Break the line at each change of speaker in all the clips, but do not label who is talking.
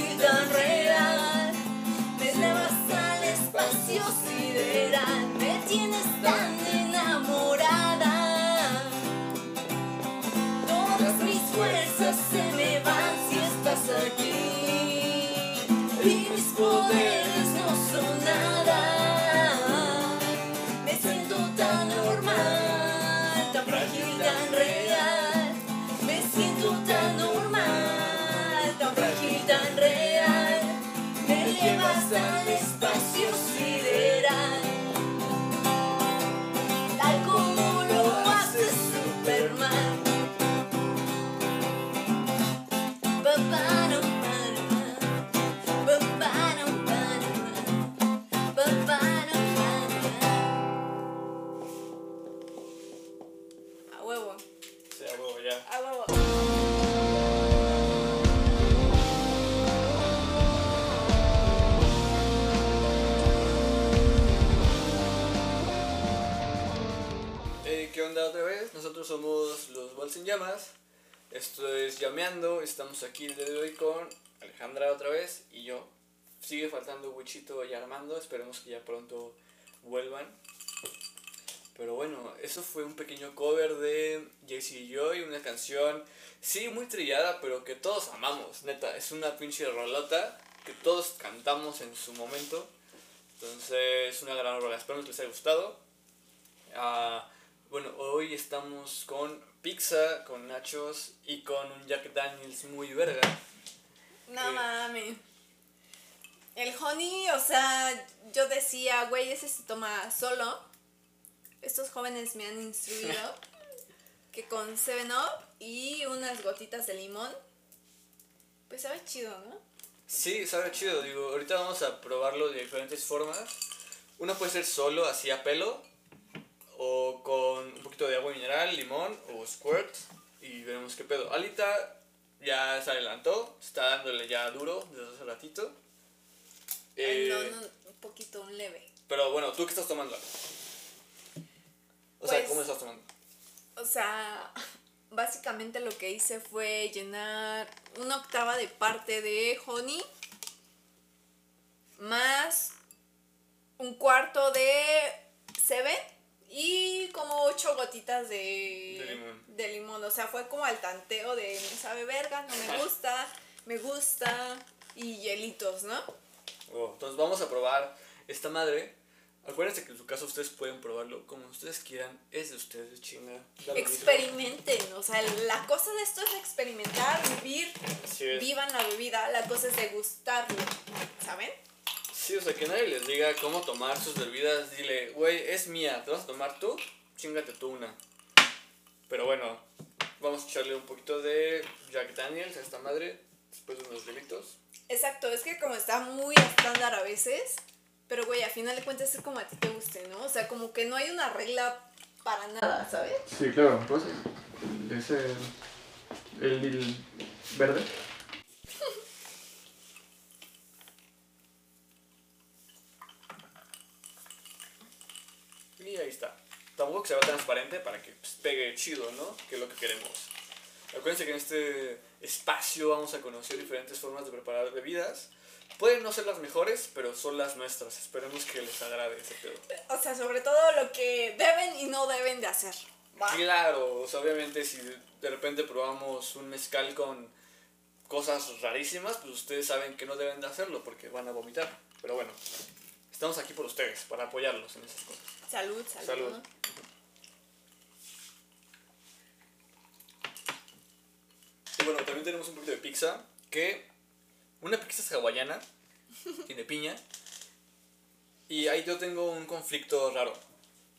normal, tan frágil, the
Eh, ¿Qué onda otra vez? Nosotros somos los Balls en Llamas. Esto es Llameando. Estamos aquí el día de hoy con Alejandra otra vez y yo. Sigue faltando Wichito y Armando. Esperemos que ya pronto vuelvan. Pero bueno, eso fue un pequeño cover de Jesse Joy, una canción, sí, muy trillada, pero que todos amamos, neta. Es una pinche rolota que todos cantamos en su momento. Entonces, es una gran rola. Espero que les haya gustado. Ah, bueno, hoy estamos con pizza, con nachos y con un Jack Daniels muy verga.
No
¿Qué?
mames. El honey, o sea, yo decía, güey, ese se toma solo. Estos jóvenes me han instruido que con 7-Up y unas gotitas de limón, pues sabe chido, ¿no?
Sí, sabe chido, digo, ahorita vamos a probarlo de diferentes formas. Una puede ser solo, así a pelo, o con un poquito de agua mineral, limón o squirt, y veremos qué pedo. Alita ya se adelantó, está dándole ya duro desde hace ratito.
Ay,
Eh,
no, no, un poquito, un leve.
Pero bueno, ¿tú qué estás tomando? O sea,
Pues-
¿cómo estás tomando?
O sea, básicamente lo que hice fue llenar una octava de parte de honey más un cuarto de seven y como ocho gotitas de,
De limón.
de limón. O sea, fue como al tanteo de me sabe verga, no me gusta, me gusta y hielitos, ¿no?
Oh, entonces vamos a probar esta madre. Acuérdense que en su caso ustedes pueden probarlo como ustedes quieran. Es de ustedes, chinga.
Experimenten, o sea, la cosa de esto es experimentar, vivir, vivan la bebida, la cosa es degustarlo, ¿saben?
Sí, o sea, que nadie les diga cómo tomar sus bebidas. Dile, güey, es mía, ¿te vas a tomar tú? Chingate tú una. Pero bueno, vamos a echarle un poquito de Jack Daniels a esta madre. después de unos delitos.
Exacto, es que como está muy estándar a veces, pero güey, a final de cuentas es como a ti te guste, ¿no? O sea, como que no hay una regla para nada, ¿sabes?
Sí, claro, pues es el, el verde. y ahí está. Tampoco transparente para que pues, pegue chido, ¿no? Que es lo que queremos. Acuérdense que en este espacio vamos a conocer diferentes formas de preparar bebidas. Pueden no ser las mejores, pero son las nuestras. Esperemos que les agrade ese pedo.
O sea, sobre todo lo que deben y no deben de hacer. ¿va?
Claro, o sea, obviamente si de repente probamos un mezcal con cosas rarísimas, pues ustedes saben que no deben de hacerlo porque van a vomitar. Pero bueno, estamos aquí por ustedes, para apoyarlos en esas cosas.
Salud, salud.
Salud. Y bueno, también tenemos un poquito de pizza, que una pizza es hawaiana, tiene piña, y ahí yo tengo un conflicto raro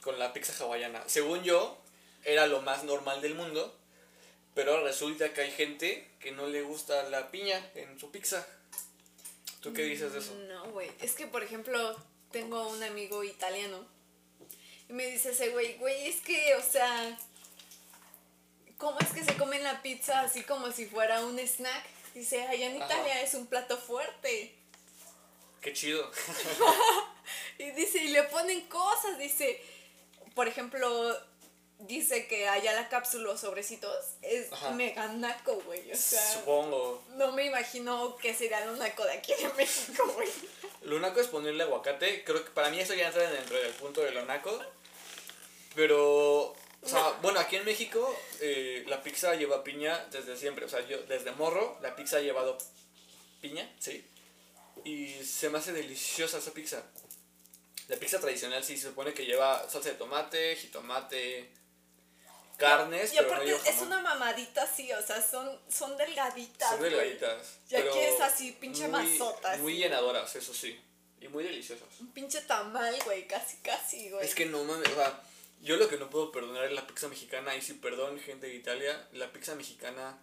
con la pizza hawaiana. Según yo, era lo más normal del mundo, pero ahora resulta que hay gente que no le gusta la piña en su pizza. ¿Tú qué dices de eso?
No, güey. Es que, por ejemplo, tengo un amigo italiano. Y me dice ese güey, güey, es que, o sea, ¿cómo es que se comen la pizza así como si fuera un snack? Dice, allá en
Ajá.
Italia es un plato fuerte.
Qué chido.
Y dice, y le ponen cosas, dice, por ejemplo, dice que allá la cápsula o sobrecitos es
Ajá.
mega naco, güey. O sea,
Supongo.
no me imagino que sería lo naco de aquí de México, güey.
Lo naco es ponerle aguacate. Creo que para mí eso ya entra dentro del punto de lo naco. Pero, o sea, bueno, aquí en México eh, la pizza lleva piña desde siempre. O sea, yo desde morro la pizza ha llevado piña, ¿sí? Y se me hace deliciosa esa pizza. La pizza tradicional sí se supone que lleva salsa de tomate, jitomate, carnes,
Y
pero no
aparte es una mamadita así, o sea, son, son delgaditas.
Son delgaditas.
Y aquí
pero
es así, pinche
muy-
masota, así.
Muy llenadoras, eso sí. Y muy deliciosas.
Un pinche tamal, güey, casi, casi, güey.
Es que no mames, o sea, yo lo que no puedo perdonar es la pizza mexicana, y sí, perdón, gente de Italia, la pizza mexicana,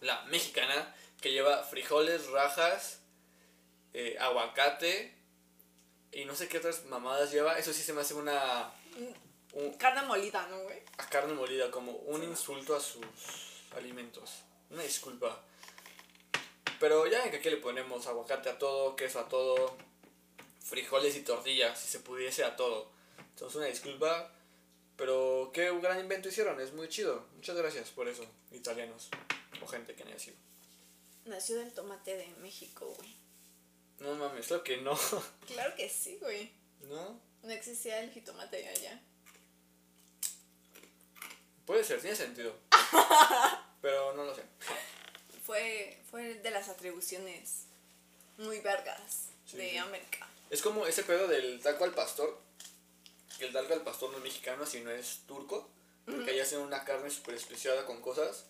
la mexicana, que lleva frijoles, rajas, eh, aguacate, y no sé qué otras mamadas lleva, eso sí se me hace una, un-
Carne molida, ¿no, güey?
a carne molida, como un insulto a sus alimentos. Una disculpa. Pero ya que aquí le ponemos aguacate a todo, queso a todo, frijoles y tortillas, si se pudiese a todo. Entonces una disculpa, pero qué gran invento hicieron, es muy chido. Muchas gracias por eso, italianos o gente que haya sido.
Nació del tomate de México, güey.
No mames, lo que no.
Claro que sí, güey.
¿No?
No existía el jitomate de allá.
Puede ser, tiene sentido. Pero no lo sé.
Fue, fue de las atribuciones muy vergas
Sí,
de
sí.
América.
Es como ese pedo del taco al pastor. Que el taco al pastor no es mexicano, sino es turco. Porque allá hacen una carne súper especiada con cosas.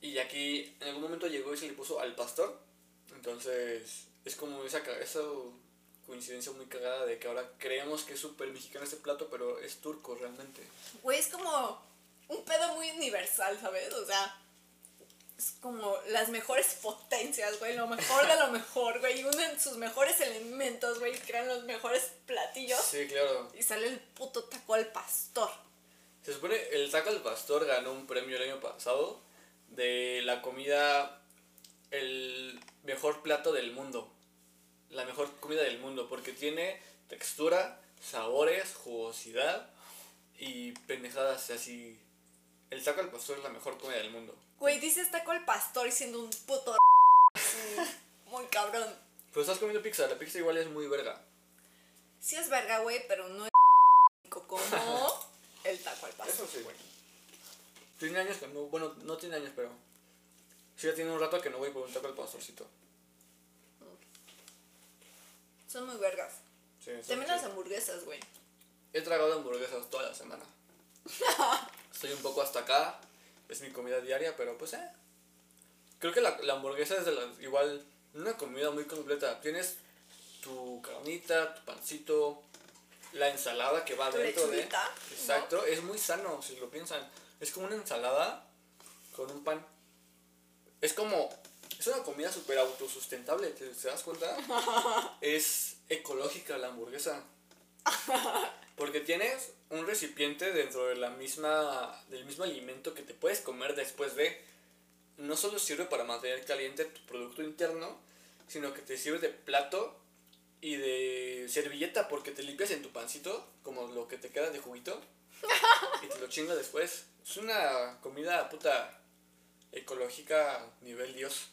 Y aquí en algún momento llegó y se le puso al pastor. Entonces es como esa, esa coincidencia muy cagada de que ahora creemos que es súper mexicano este plato, pero es turco realmente.
Güey, es como un pedo muy universal, ¿sabes? O sea, es como las mejores potencias, güey, lo mejor de lo mejor, güey. Y unen sus mejores elementos, güey, y crean los mejores platillos.
Sí, claro.
Y sale el puto taco al pastor.
Se supone el taco al pastor ganó un premio el año pasado de la comida, el mejor plato del mundo. La mejor comida del mundo porque tiene textura, sabores, jugosidad y pendejadas así. El taco al pastor es la mejor comida del mundo.
Güey, dices taco al pastor y siendo un puto muy cabrón.
Pero estás comiendo pizza, la pizza igual es muy verga.
Sí es verga, güey, pero no es como el taco al pastor.
Eso sí, güey. Tiene años que no, bueno, no tiene años, pero sí ya tiene un rato que no voy por un taco al pastorcito.
Son muy vergas.
Sí,
También las hamburguesas, güey.
He tragado hamburguesas toda la semana. Estoy un poco hasta acá. Es mi comida diaria, pero pues eh. Creo que la, la hamburguesa es de igual una comida muy completa. Tienes tu carnita, tu pancito, la ensalada que va dentro de. Exacto, es muy sano si lo piensan. Es como una ensalada con un pan. Es como. Es una comida súper autosustentable, ¿te, ¿te das cuenta? es ecológica la hamburguesa. Porque tienes un recipiente dentro de la misma, del mismo alimento que te puedes comer después de. No solo sirve para mantener caliente tu producto interno, sino que te sirve de plato y de servilleta porque te limpias en tu pancito, como lo que te queda de juguito, y te lo chingas después. Es una comida puta ecológica nivel Dios.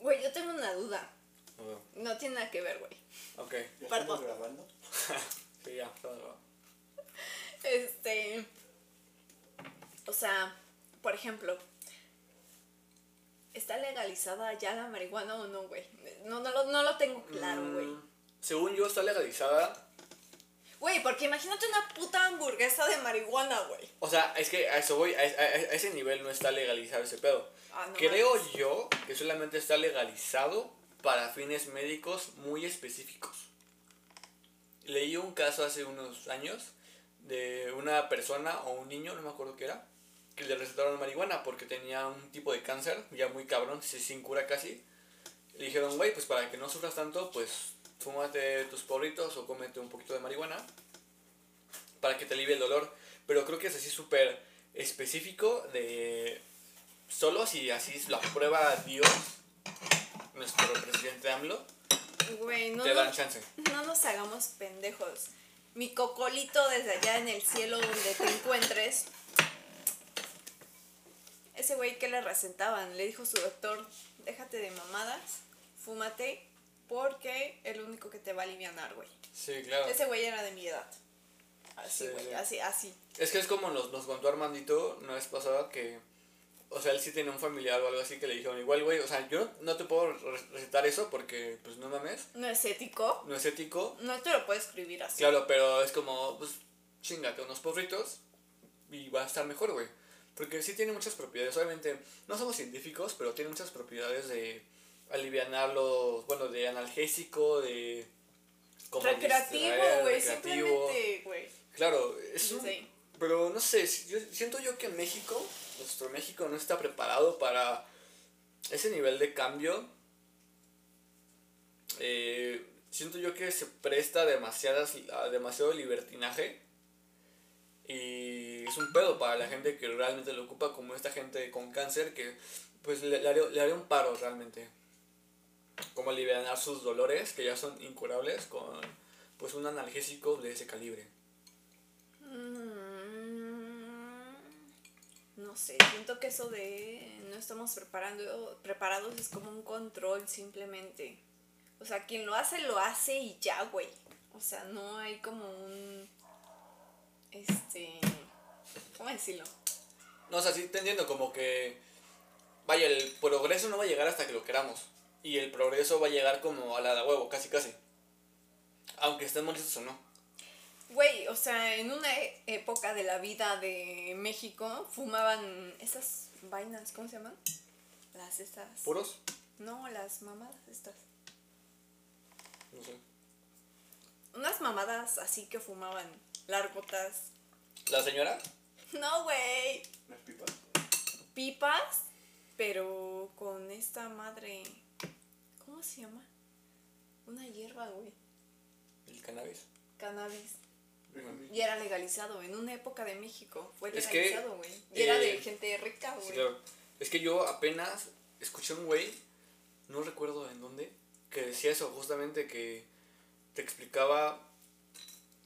Güey, yo tengo una duda. No tiene nada que ver, güey.
Ok,
¿Ya
Perdón.
estamos grabando?
sí, ya. todo.
Este. O sea, por ejemplo, ¿está legalizada ya la marihuana o no, güey? No, no, lo, no lo tengo claro, güey.
Mm, según yo está legalizada.
Güey, porque imagínate una puta hamburguesa de marihuana, güey.
O sea, es que a eso voy, a, a- a ese nivel no está legalizado ese pedo.
Ah, no
Creo yo que solamente está legalizado para fines médicos muy específicos. Leí un caso hace unos años de una persona o un niño, no me acuerdo qué era, que le recetaron marihuana porque tenía un tipo de cáncer ya muy cabrón, si- sin cura casi. Le dijeron, güey, pues para que no sufras tanto, pues fúmate tus porritos o cómete un poquito de marihuana para que te alivie el dolor. Pero creo que es así súper específico de solo si así lo aprueba Dios, nuestro presidente AMLO,
Güey, no,
te dan
nos-
chance.
no nos hagamos pendejos. Mi cocolito desde allá en el cielo donde te encuentres. Ese güey que le recetaban, le dijo su doctor, déjate de mamadas, fúmate, porque es lo único que te va a aliviar, güey.
Sí, claro.
Ese güey era de mi edad. Así,
Sí,
güey,
sí.
así, así.
Es que es como nos, nos contó Armandito una vez pasada que, o sea, él sí tenía un familiar o algo así que le dijeron, igual, güey, o sea, yo no te puedo re- recetar eso porque, pues, no mames,
No es ético.
no es ético.
No te lo puedo escribir así.
Claro, pero es como, pues, chingate unos porritos y va a estar mejor, güey. Porque sí tiene muchas propiedades. Obviamente, no somos científicos, pero tiene muchas propiedades de alivianarlos, bueno, de analgésico, de... como
Recreativo, güey, simplemente, güey.
Claro, es un... Pero no sé, yo siento yo que México, nuestro México no está preparado para ese nivel de cambio. Eh, siento yo que se presta demasiadas, a demasiado libertinaje. Y es un pedo para la gente que realmente lo ocupa, como esta gente con cáncer, que pues le, haría, le haría un paro realmente. Como aliviar sus dolores, que ya son incurables, con pues un analgésico de ese calibre.
No sé, siento que eso de no estamos preparando, preparados es como un control simplemente. O sea, quien lo hace, lo hace y ya, güey. O sea, no hay como un... Este... ¿Cómo decirlo?
No, o sea, sí te entiendo, como que. Vaya, el progreso no va a llegar hasta que lo queramos. Y el progreso va a llegar como a la de huevo, casi casi. Aunque estemos listos o no.
Güey, o sea, en una e- época de la vida de México fumaban esas vainas, ¿cómo se llaman? Las estas...
¿Puros?
No, las mamadas estas.
No sé.
Unas mamadas así que fumaban largotas.
¿La señora?
No, güey.
Las pipas.
Pipas, pero con esta madre. ¿Cómo se llama? Una hierba, güey.
¿El cannabis?
Cannabis. Y era legalizado en una época de México. Fue
Es que,
legalizado, güey. Y era de
eh,
gente rica,
Sí,
güey.
claro. Es que yo apenas escuché un güey, no recuerdo en dónde, que decía eso, justamente que te explicaba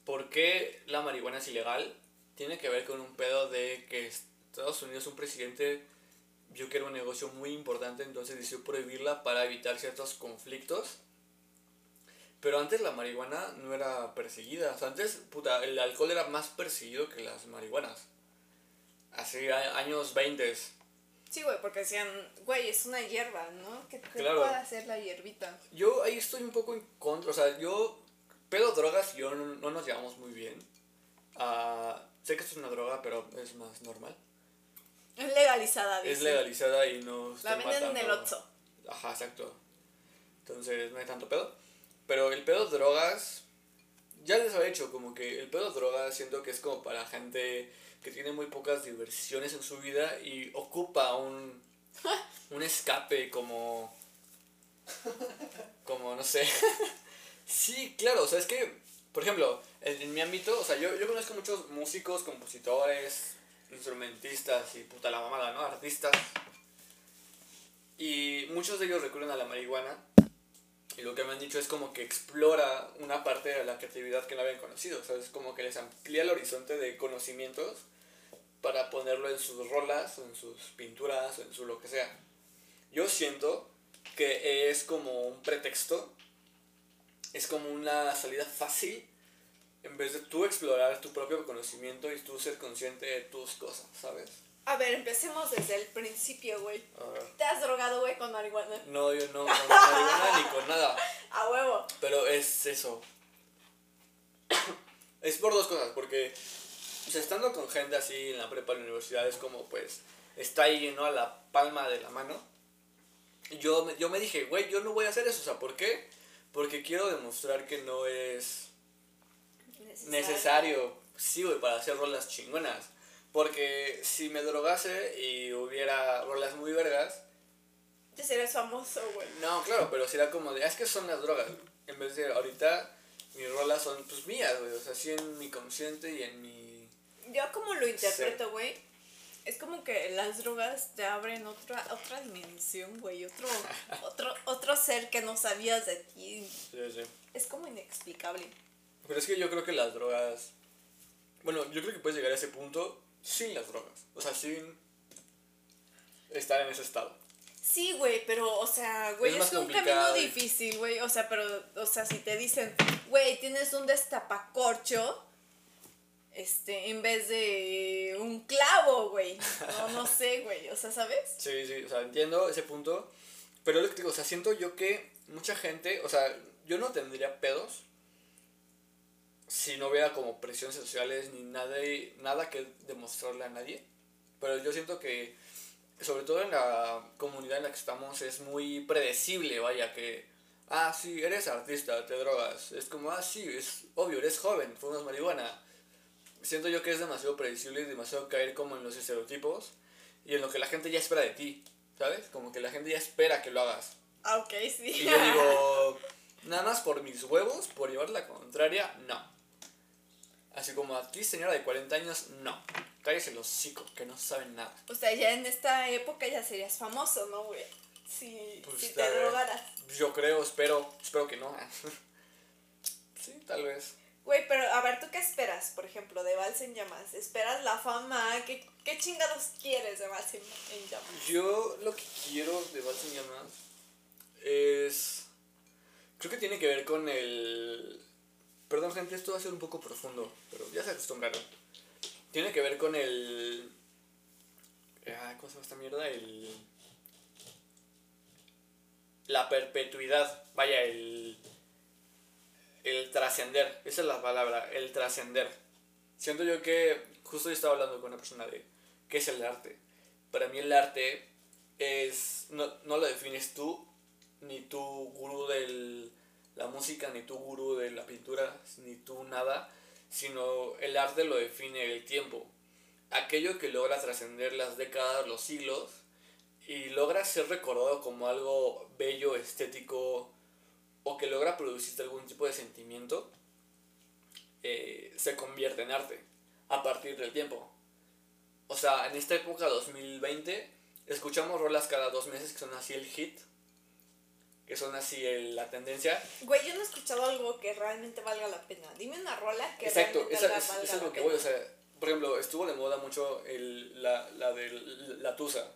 por qué la marihuana es ilegal. Tiene que ver con un pedo de que Estados Unidos, un presidente, vio que era un negocio muy importante, entonces decidió prohibirla para evitar ciertos conflictos. Pero antes la marihuana no era perseguida. O sea, antes, puta, el alcohol era más perseguido que las marihuanas. Hace años 20.
Sí, güey, porque decían, güey, es una hierba, ¿no? ¿Qué, qué
Claro.
puede hacer la hierbita?
Yo ahí estoy un poco en contra. O sea, yo. Pedo drogas y yo no, no nos llevamos muy bien. Ah, sé que esto es una droga, pero es más normal.
Es legalizada, dice.
Es legalizada y no.
La venden en el Oxxo.
Ajá, exacto. Entonces no hay tanto pedo. Pero el pedo drogas, ya les había dicho, como que el pedo drogas siento que es como para gente que tiene muy pocas diversiones en su vida y ocupa un, un un escape, como... Como, no sé. sí, claro, o sea, es que, por ejemplo, en, en mi ámbito, o sea, yo, yo conozco muchos músicos, compositores, instrumentistas y puta la mamada, ¿no? Artistas. Y muchos de ellos recurren a la marihuana. Y lo que me han dicho es como que explora una parte de la creatividad que no habían conocido. O sea, es como que les amplía el horizonte de conocimientos para ponerlo en sus rolas, o en sus pinturas, o en su lo que sea. Yo siento que es como un pretexto, es como una salida fácil en vez de tú explorar tu propio conocimiento y tú ser consciente de tus cosas, ¿sabes?
A ver, empecemos desde el principio, güey. ¿Te has drogado, güey, con marihuana?
No, yo no, con marihuana ni con nada.
A huevo.
Pero es eso. es por dos cosas, porque o sea, estando con gente así en la prepa, en la universidad, es como pues está ahí, ¿no? A la palma de la mano. Yo, me- yo me dije, güey, yo no voy a hacer eso, o sea, ¿por qué? Porque quiero demostrar que no es necesario, sí, güey, para hacer rolas chingonas. Porque si me drogase y hubiera rolas muy vergas,
Ya serías famoso, güey.
no, claro, pero sería como de, "Ah, es que son las drogas. En vez de ahorita, mis rolas son pues mías, güey. O sea, sí en mi consciente y en mi...
Yo como lo interpreto, güey, es como que las drogas te abren otra otra dimensión, güey, otro otro otro ser que no sabías de ti.
Sí, sí.
Es como inexplicable.
Pero es que yo creo que las drogas... Bueno, yo creo que puedes llegar a ese punto sin las drogas. O sea, sin estar en ese estado.
Sí, güey, pero, o sea, güey,
Es
un camino difícil, güey. O sea, pero, o sea, si te dicen, güey, tienes un destapacorcho, este, en vez de un clavo, güey. No, no sé, güey. O sea, ¿sabes?
Sí, sí, o sea, entiendo ese punto. Pero es lo que te digo, o sea, siento yo que mucha gente, o sea, yo no tendría pedos si no hubiera como presiones sociales ni nada, nada que demostrarle a nadie. Pero yo siento que, sobre todo en la comunidad en la que estamos, es muy predecible, vaya, que, ah, sí, eres artista, te drogas. Es como, ah, sí, es obvio, eres joven, fumas marihuana. Siento yo que es demasiado predecible y demasiado caer como en los estereotipos y en lo que la gente ya espera de ti, ¿sabes? Como que la gente ya espera que lo hagas.
Ah, ok, sí.
Y yo digo, nada más por mis huevos, por llevar la contraria, no. Así como a ti, señora de 40 años, no. Cállese los hocico, que no saben nada.
O sea, ya en esta época ya serías famoso, ¿no, güey? Si,
Pues,
si te drogaras.
Yo creo, espero, espero que no. sí, tal vez.
Güey, pero a ver, ¿tú qué esperas, por ejemplo, de Vals en Llamas? ¿Esperas la fama? ¿Qué, qué chingados quieres de Vals en, en Llamas?
Yo lo que quiero de Vals en Llamas es... Creo que tiene que ver con el... Perdón gente, esto va a ser un poco profundo, pero ya se acostumbraron. Tiene que ver con el... Ah, ¿Cómo se llama esta mierda? El... La perpetuidad, vaya, el... El trascender, esa es la palabra, el trascender. Siento yo que, justo yo estaba hablando con una persona de qué es el arte. Para mí el arte es, no, no lo defines tú, ni tu gurú de la música, ni tu gurú de la pintura, ni tú nada, sino el arte lo define el tiempo. Aquello que logra trascender las décadas, los siglos, y logra ser recordado como algo bello, estético, o que logra producirte algún tipo de sentimiento, eh, se convierte en arte a partir del tiempo. O sea, en esta época 2020 escuchamos rolas cada dos meses que son así el hit, que son así el- la tendencia.
Güey, yo no he escuchado algo que realmente valga la pena. Dime una rola que
Exacto,
realmente
esa, es,
valga
eso es lo que voy, o sea, por ejemplo, estuvo de moda mucho el, la, la de la Tusa,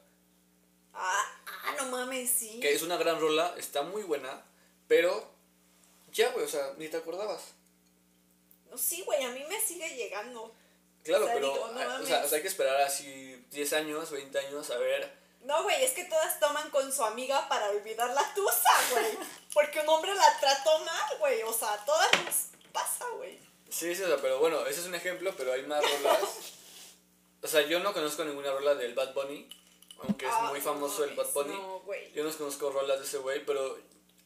Ah, ah, no mames, sí.
que es una gran rola, está muy buena, pero ya, güey, o sea, ni te acordabas.
No, sí, güey, a mí me sigue llegando.
Claro,
O sea,
pero
digo, no
ah, o,
mames.
sea, o sea, hay que esperar así 10 años, 20 años a ver.
No, güey, es que todas toman con su amiga para olvidar la tusa, güey. Porque un hombre la trató mal, güey. O sea, todas nos pasa, güey.
Sí, sí, o sea, pero bueno, ese es un ejemplo, pero hay más rolas. O sea, yo no conozco ninguna rola del Bad Bunny, aunque es
Ah,
muy
no
famoso el Bad Bunny.
No.
Yo no conozco rolas de ese güey, pero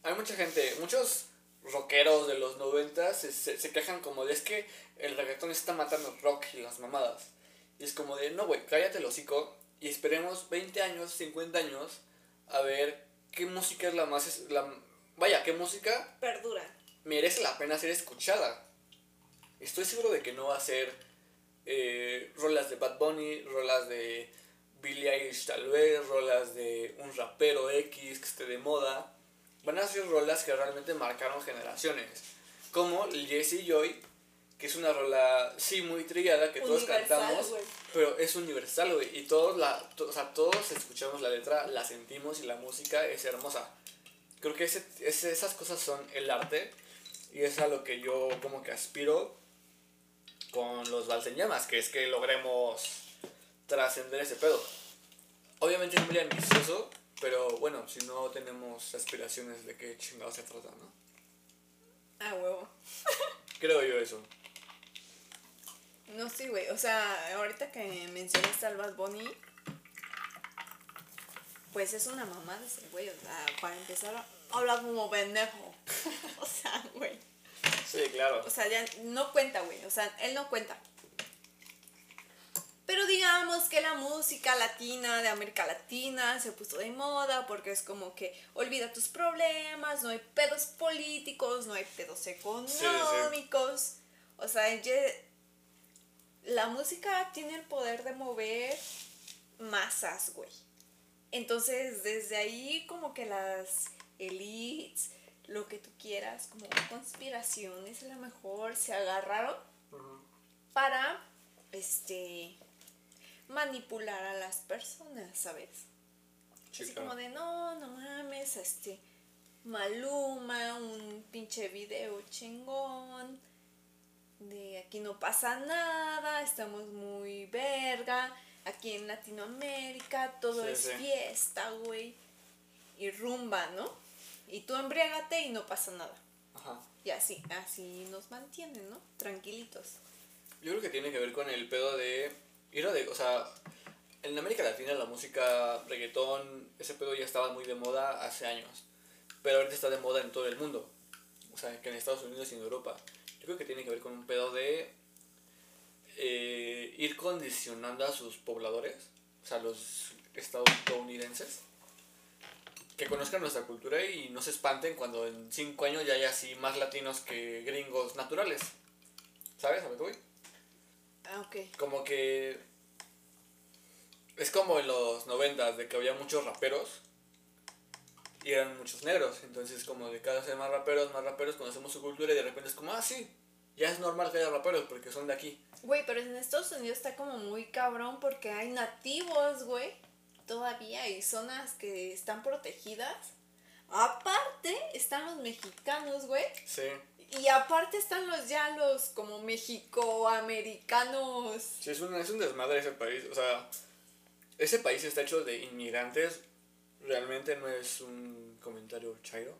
hay mucha gente, muchos rockeros de los 90 se, se, se quejan como de es que el reggaetón está matando rock y las mamadas. Y es como de, no, güey, cállate el hocico y esperemos 20 años, 50 años a ver qué música es la más... La, vaya, qué música
Perdura.
merece la pena ser escuchada. Estoy seguro de que no va a ser eh, rolas de Bad Bunny, rolas de Billie Eilish tal vez, rolas de un rapero X que esté de moda. Van a ser rolas que realmente marcaron generaciones. Como Jesse Joy, que es una rola, sí, muy trillada, que todos cantamos, pero es universal, güey. Y todos, la, to- o sea, todos escuchamos la letra, la sentimos y la música es hermosa. Creo que ese, ese- esas cosas son el arte y es a lo que yo como que aspiro con los Llamas, que es que logremos trascender ese pedo. Obviamente es muy ambicioso, pero bueno, si no tenemos aspiraciones de qué chingados se trata, ¿no?
Ah, huevo.
Creo yo eso.
No, sí, güey. O sea, ahorita que mencionaste al Bad Bunny, pues es una mamada ese güey. O sea, para empezar, habla como pendejo. o sea, güey.
Sí, claro.
O sea, ya no cuenta, güey. O sea, él no cuenta. Pero digamos que la música latina de América Latina se puso de moda porque es como que olvida tus problemas, no hay pedos políticos, no hay pedos económicos. O sea, la música tiene el poder de mover masas, güey. Entonces, desde ahí como que las elites, lo que tú quieras, como conspiraciones a lo mejor se agarraron para este manipular a las personas, ¿sabes?
Sí,
Así como de no, no mames, este Maluma, un pinche video chingón. De aquí no pasa nada, estamos muy verga. Aquí en Latinoamérica todo
Sí,
es
sí.
fiesta, güey. Y rumba, ¿no? Y tú embriágate y no pasa nada.
Ajá.
Y así, así nos mantienen, ¿no? Tranquilitos.
Yo creo que tiene que ver con el pedo de ir a de, o sea, en América Latina la música reggaetón, ese pedo ya estaba muy de moda hace años, pero ahorita está de moda en todo el mundo, o sea, que en Estados Unidos y en Europa. Yo creo que tiene que ver con un pedo de eh, ir condicionando a sus pobladores, o sea, los estadounidenses, que conozcan nuestra cultura y no se espanten cuando en cinco años ya hay así más latinos que gringos naturales. ¿Sabes a voy?
Ah, ok.
como que es como en los noventas de que había muchos raperos y eran muchos negros entonces como de cada vez hay más raperos más raperos conocemos su cultura y de repente es como ah sí ya es normal que haya raperos porque son de aquí
Güey, pero en Estados Unidos está como muy cabrón porque hay nativos, güey, todavía hay zonas que están protegidas. Aparte están los mexicanos, güey.
sí
Y aparte están los ya los como mexicoamericanos.
sí es un, es un desmadre ese país o sea ese país está hecho de inmigrantes realmente no es un comentario chairo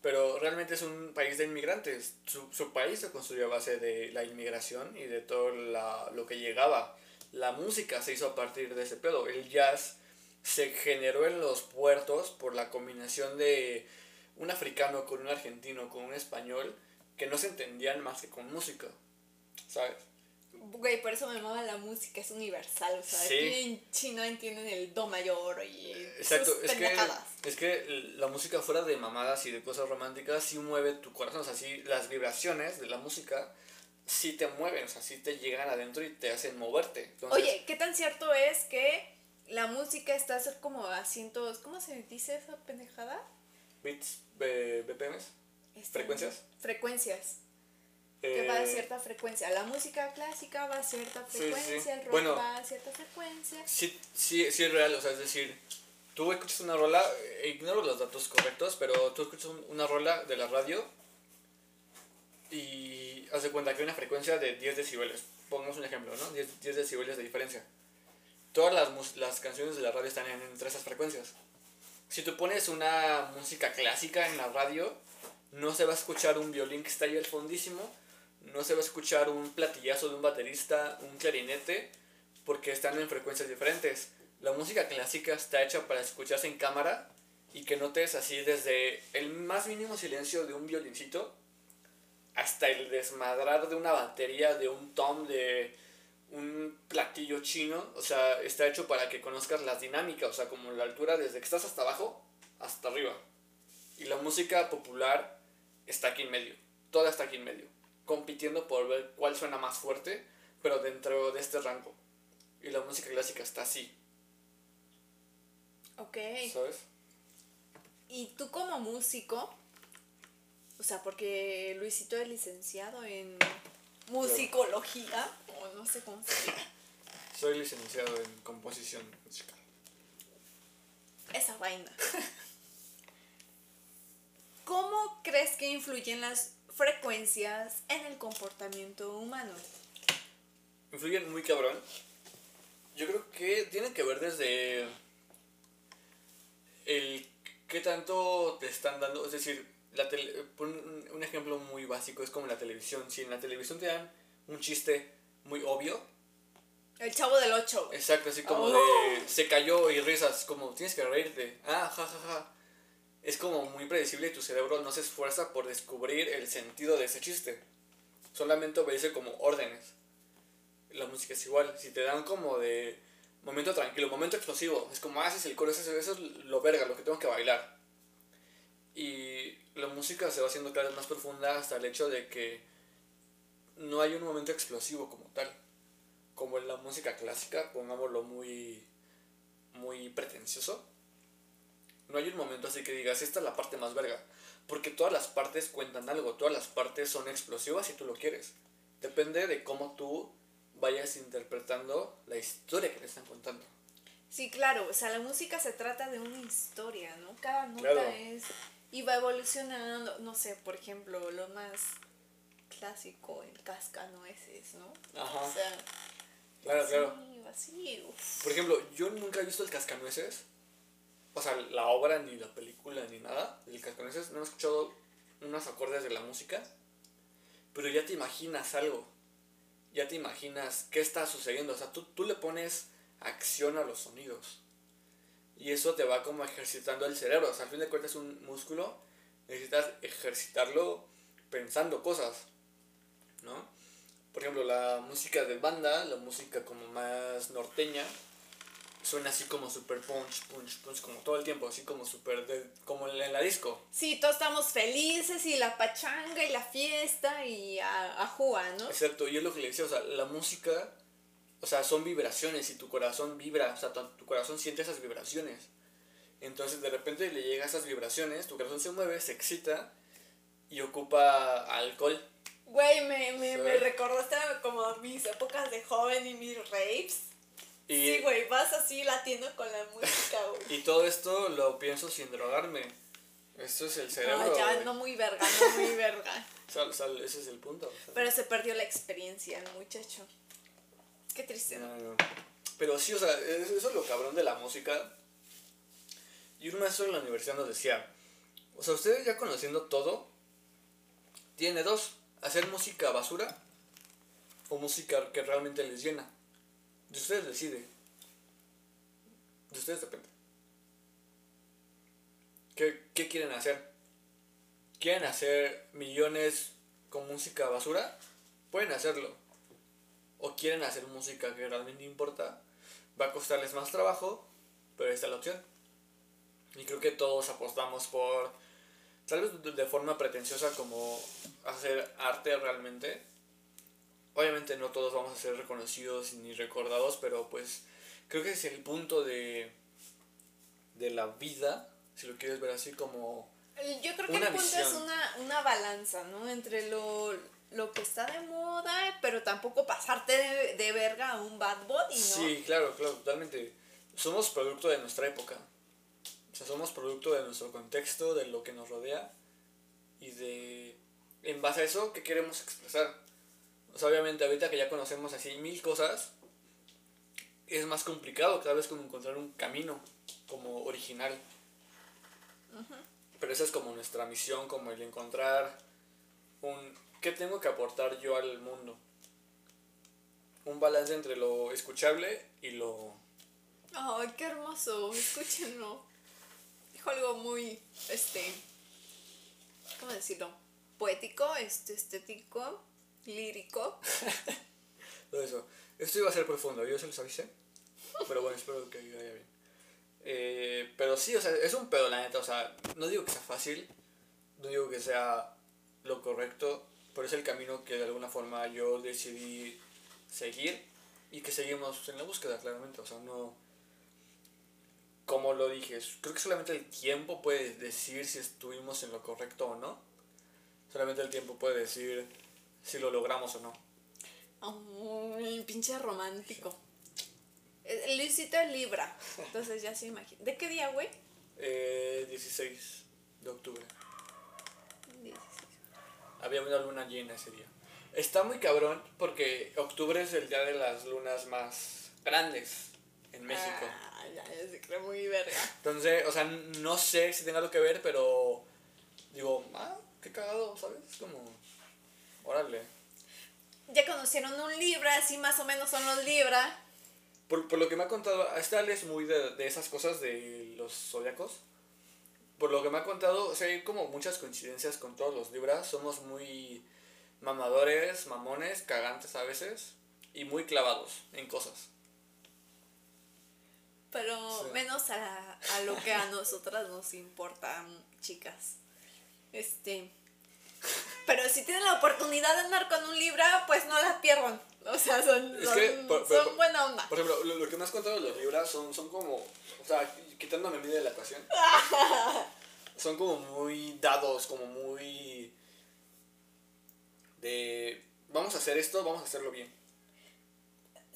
pero realmente es un país de inmigrantes. Su, su país se construyó a base de la inmigración y de todo la- lo que llegaba. La música se hizo a partir de ese pedo. El jazz se generó en los puertos por la combinación de un africano con un argentino, con un español, que no se entendían más que con música. ¿Sabes?
Güey, por eso me mama la música, es universal. O sea,
Sí.
en China entienden el do mayor y
Exacto,
sus
es que,
pendejadas.
es que la música fuera de mamadas y de cosas románticas sí mueve tu corazón, o sea, sí, las vibraciones de la música sí te mueven, o sea, sí te llegan adentro y te hacen moverte. Entonces,
Oye, ¿qué tan cierto es que la música está a ser como a cientos, ¿cómo se dice esa pendejada?
beats, eh, BPMs,
Este,
frecuencias.
Frecuencias. Que va a
eh,
cierta frecuencia. La música clásica va a cierta
Sí, sí.
frecuencia, el rock
Bueno.
va a cierta frecuencia.
Sí, sí, sí es real, o sea, es decir, tú escuchas una rola, eh, ignoro los datos correctos, pero tú escuchas un- una rola de la radio y haz de cuenta que hay una frecuencia de 10 decibeles. Pongamos un ejemplo, ¿no? 10, 10 decibeles de diferencia. Todas las, las canciones de la radio están en, entre esas frecuencias. Si tú pones una música clásica en la radio, no se va a escuchar un violín que está ahí al fondísimo, no se va a escuchar un platillazo de un baterista, un clarinete, porque están en frecuencias diferentes. La música clásica está hecha para escucharse en cámara y que notes así desde el más mínimo silencio de un violincito hasta el desmadrar de una batería, de un tom, de un platillo chino, o sea, está hecho para que conozcas las dinámicas, o sea, como la altura desde que estás hasta abajo hasta arriba. Y la música popular está aquí en medio, toda está aquí en medio, compitiendo por ver cuál suena más fuerte, pero dentro de este rango. Y la música clásica está así,
Ok.
¿sabes?
Y tú como músico, o sea, porque Luisito es licenciado en musicología, o no sé cómo se llama.
Soy licenciado en composición musical.
Esa vaina. ¿Cómo crees que influyen las frecuencias en el comportamiento humano?
influyen muy cabrón. Yo creo que tiene que ver desde el qué tanto te están dando, es decir, la tele, un, ejemplo muy básico es como la televisión. Si en la televisión te dan un chiste muy obvio,
El chavo del 8.
exacto, así como
Oh.
de se cayó y risas, como tienes que reírte, ah, ja, ja, ja. Es como muy predecible y tu cerebro no se esfuerza por descubrir el sentido de ese chiste. Solamente obedece como órdenes. La música es igual. Si te dan como de momento tranquilo, momento explosivo, es como haces el coro, eso es lo verga, lo que tengo que bailar. Y la música se va haciendo cada vez más profunda hasta el hecho de que no hay un momento explosivo como tal. Como en la música clásica, pongámoslo muy, muy pretencioso. No hay un momento así que digas, esta es la parte más verga. Porque todas las partes cuentan algo, todas las partes son explosivas si tú lo quieres. Depende de cómo tú vayas interpretando la historia que te están contando.
Sí, claro, o sea, la música se trata de una historia, ¿no? Cada nota
Claro.
es y va evolucionando, no sé, por ejemplo, lo más clásico, el cascanueces, ¿no?
Ajá.
O sea,
Claro,
así,
claro.
así, uf.
Por ejemplo, yo nunca he visto el Cascanueces. O sea, la obra, ni la película, ni nada. El Cascanueces, no he escuchado unos acordes de la música. Pero ya te imaginas algo. Ya te imaginas qué está sucediendo. O sea, tú, tú le pones acción a los sonidos. Y eso te va como ejercitando el cerebro. O sea, al fin de cuentas es un músculo. Necesitas ejercitarlo pensando cosas. ¿No? Por ejemplo, la música de banda, la música como más norteña, suena así como super punch, punch, punch, como todo el tiempo, así como super, de- como en la disco.
Sí, todos estamos felices y la pachanga y la fiesta y a, a jugar, ¿no?
Exacto, y es lo que le decía, o sea, la música, o sea, son vibraciones y tu corazón vibra, o sea, tu, tu corazón siente esas vibraciones. Entonces de repente le llega esas vibraciones, tu corazón se mueve, se excita y ocupa alcohol.
Güey, me, me, me recordaste como mis épocas de joven y mis raves.
Y,
Sí, güey, vas así latiendo con la música, güey.
y todo esto lo pienso sin drogarme. Esto es el cerebro.
Ah, ya, no muy verga, no muy verga.
O sea, ese es el punto.
Pero se perdió la experiencia, el muchacho. Qué triste, ¿no?
No, no. Pero sí, o sea, es- eso es lo cabrón de la música. Y un maestro en la universidad nos decía, o sea, ustedes ya conociendo todo, tiene dos, hacer música basura o música que realmente les llena. De ustedes decide. De ustedes depende. ¿Qué, qué quieren hacer? ¿Quieren hacer millones con música basura? Pueden hacerlo o quieren hacer música que realmente importa, va a costarles más trabajo, pero esta es la opción. Y creo que todos apostamos por, tal vez de- forma pretenciosa, como hacer arte realmente. Obviamente no todos vamos a ser reconocidos ni recordados, pero pues creo que es el punto de, de la vida, si lo quieres ver así como...
Yo creo que el punto es una, una balanza, ¿no? Entre lo, lo que está de moda, pero tampoco pasarte de, de verga a un bad body, ¿no?
Sí, claro, claro, totalmente. Somos producto de nuestra época. O sea, somos producto de nuestro contexto, de lo que nos rodea y de... En base a eso, ¿qué queremos expresar? O sea, obviamente ahorita que ya conocemos así mil cosas, es más complicado cada vez como encontrar un camino como original. Pero esa es como nuestra misión, como el encontrar un... ¿Qué tengo que aportar yo al mundo? Un balance entre lo escuchable y lo
Ay, qué hermoso, escúchenlo. Dijo algo muy, este, ¿cómo decirlo? Poético, este, estético, lírico.
Todo eso. Esto iba a ser profundo, yo se los avisé. Pero bueno, espero que vaya bien. Eh, pero sí, o sea, es un pedo, la neta. O sea, no digo que sea fácil, no digo que sea lo correcto, pero es el camino que de alguna forma yo decidí seguir y que seguimos en la búsqueda, claramente. O sea, no. Como lo dije, creo que solamente el tiempo puede decir si estuvimos en lo correcto o no. Solamente el tiempo puede decir si lo logramos o no.
Pinche romántico. Eh, Luisito Libra. Entonces ya se imagina. ¿De qué día, güey?
Eh, 16 de octubre.
16.
Había una luna llena ese día. Está muy cabrón porque octubre es el día de las lunas más grandes en México.
Ah, ya, ya se cree muy verga.
Entonces, o sea, no sé si tenga algo que ver, pero digo, ah, qué cagado, ¿sabes? Como, órale.
Ya conocieron un Libra, así más o menos son los Libra.
Por, por lo que me ha contado, esta Ale es muy de, de esas cosas de los zodiacos. Por lo que me ha contado, o sea, hay como muchas coincidencias con todos los Libras. Somos muy mamadores, mamones, cagantes a veces y muy clavados en cosas.
Pero
Sí.
menos a, a lo que a nosotras nos importa, chicas. Este. Si tienen la oportunidad de andar con un Libra, pues no la pierdan. O sea, son,
Es
son,
que, por-
son
por-
buena onda.
Por ejemplo, lo, lo que me has contado de los Libras son, son como, o sea, quitándome mí de la ecuación, son como muy dados, como muy de, vamos a hacer esto, vamos a hacerlo bien.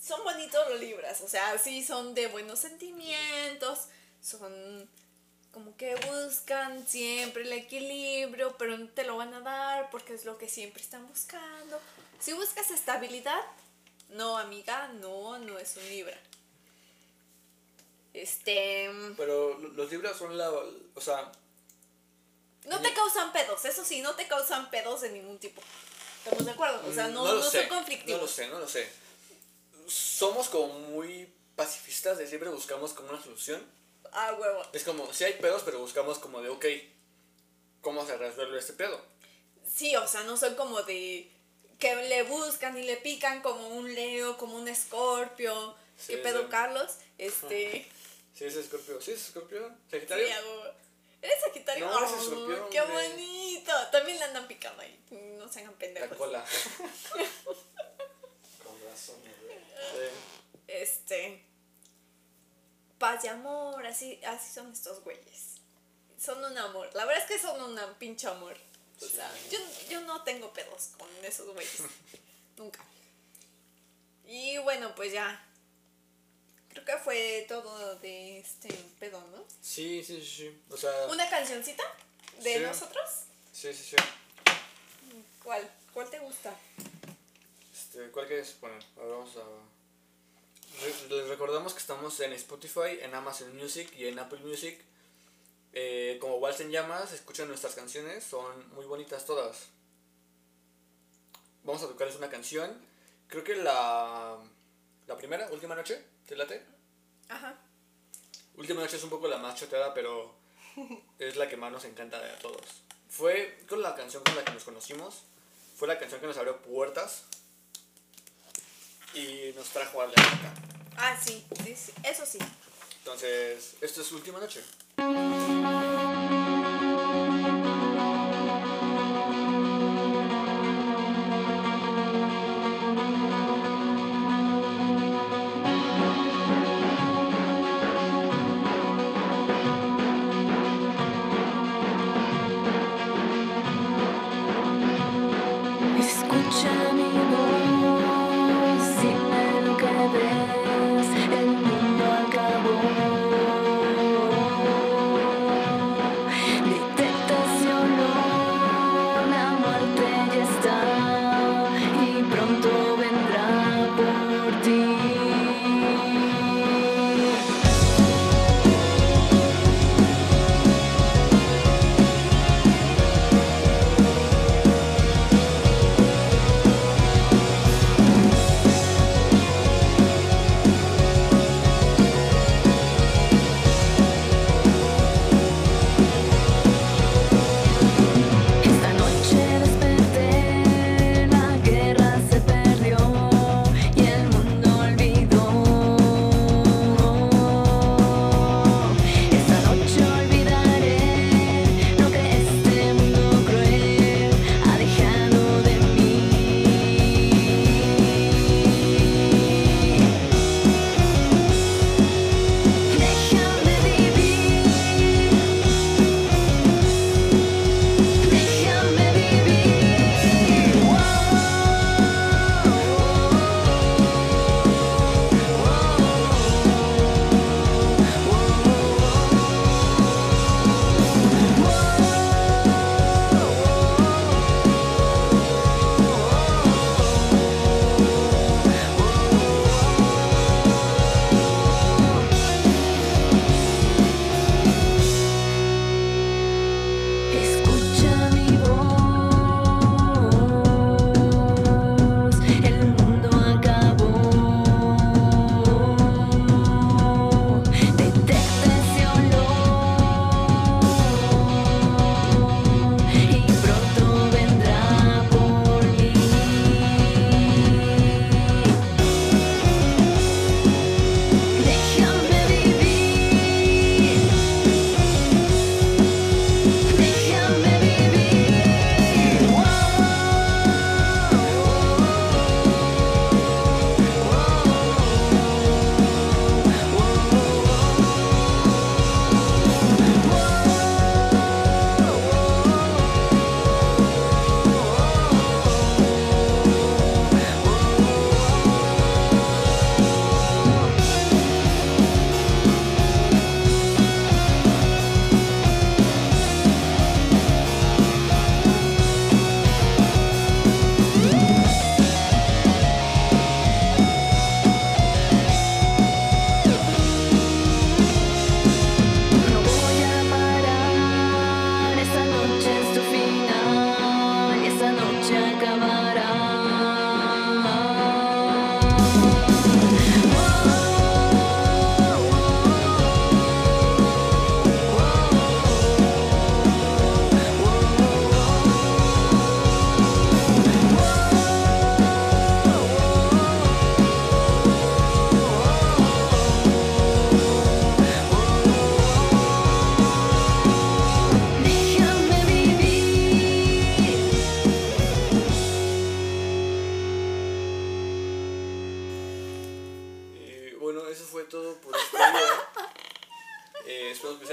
Son bonitos los Libras. O sea, sí son de buenos sentimientos. Son como que buscan siempre el equilibrio, pero no te lo van a dar porque es lo que siempre están buscando. Si buscas estabilidad, no, amiga, no, no es un Libra. Este.
Pero lo- los Libras son la, o sea,
No te causan pedos, eso sí, no te causan pedos de ningún tipo. ¿Estamos de acuerdo? O sea, no,
Mm, lo
no
sé,
son conflictivos.
No lo sé, no lo sé. Somos como muy pacifistas, de siempre buscamos como una solución.
Ah, huevo.
Es como, sí hay pedos, pero buscamos como de, ok, ¿cómo se resuelve este pedo?
Sí, o sea, no son como de que le buscan y le pican como un Leo, como un Escorpio.
Sí,
¿Qué pedo. Carlos? Este.
Sí, es Escorpio. Sí, es Escorpio.
sí,
Sagitario.
hago- ¿Eres Sagitario?
No, eres
Oh,
Escorpión,
¡Qué
hombre.
bonito! También le andan picando ahí. No se hagan
La
pendejos.
cola.
Con razón.
Sí.
Este. Paz y amor, así, así son estos güeyes. Son un amor. La verdad es que son un pinche amor. O sea, yo, yo no tengo pedos con esos güeyes. Nunca. Y bueno, pues ya. Creo que fue todo de este pedo, ¿no?
Sí, sí, sí, sí. O sea,
¿Una cancioncita de
Sí.
nosotros?
sí, sí, sí.
¿Cuál? ¿Cuál te gusta?
Este, ¿Cuál quieres poner? A ver, vamos a... Les recordamos que estamos en Spotify, en Amazon Music y en Apple Music. Eh, como Vals en Llamas, escuchan nuestras canciones, son muy bonitas todas. Vamos a tocarles una canción. Creo que la, la primera, última noche, ¿te late?
Ajá.
Última noche es un poco la más choteada, pero es la que más nos encanta de a todos. Fue con la canción con la que nos conocimos. Fue la canción que nos abrió puertas. Y nos trajo a la época.
Ah, sí, sí, sí, eso sí.
Entonces, esto es Última Noche.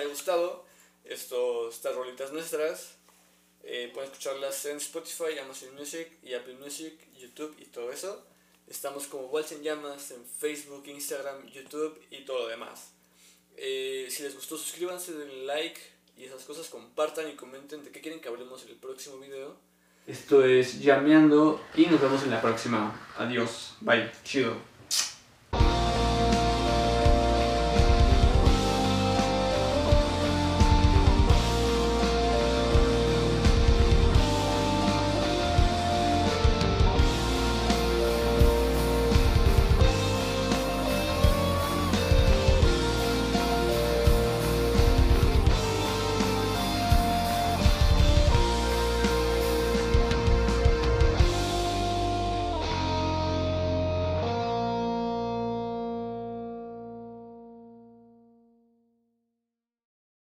Gustado esto, estas rolitas nuestras. Eh, pueden escucharlas en Spotify, Amazon Music y Apple Music, YouTube y todo eso. Estamos como Waltz en Llamas en Facebook, Instagram, YouTube y todo lo demás. Eh, si les gustó, suscríbanse, denle like y esas cosas, compartan y comenten de qué quieren que hablemos en el próximo video. Esto es Llameando y nos vemos en la próxima. Adiós. Bye. Chido.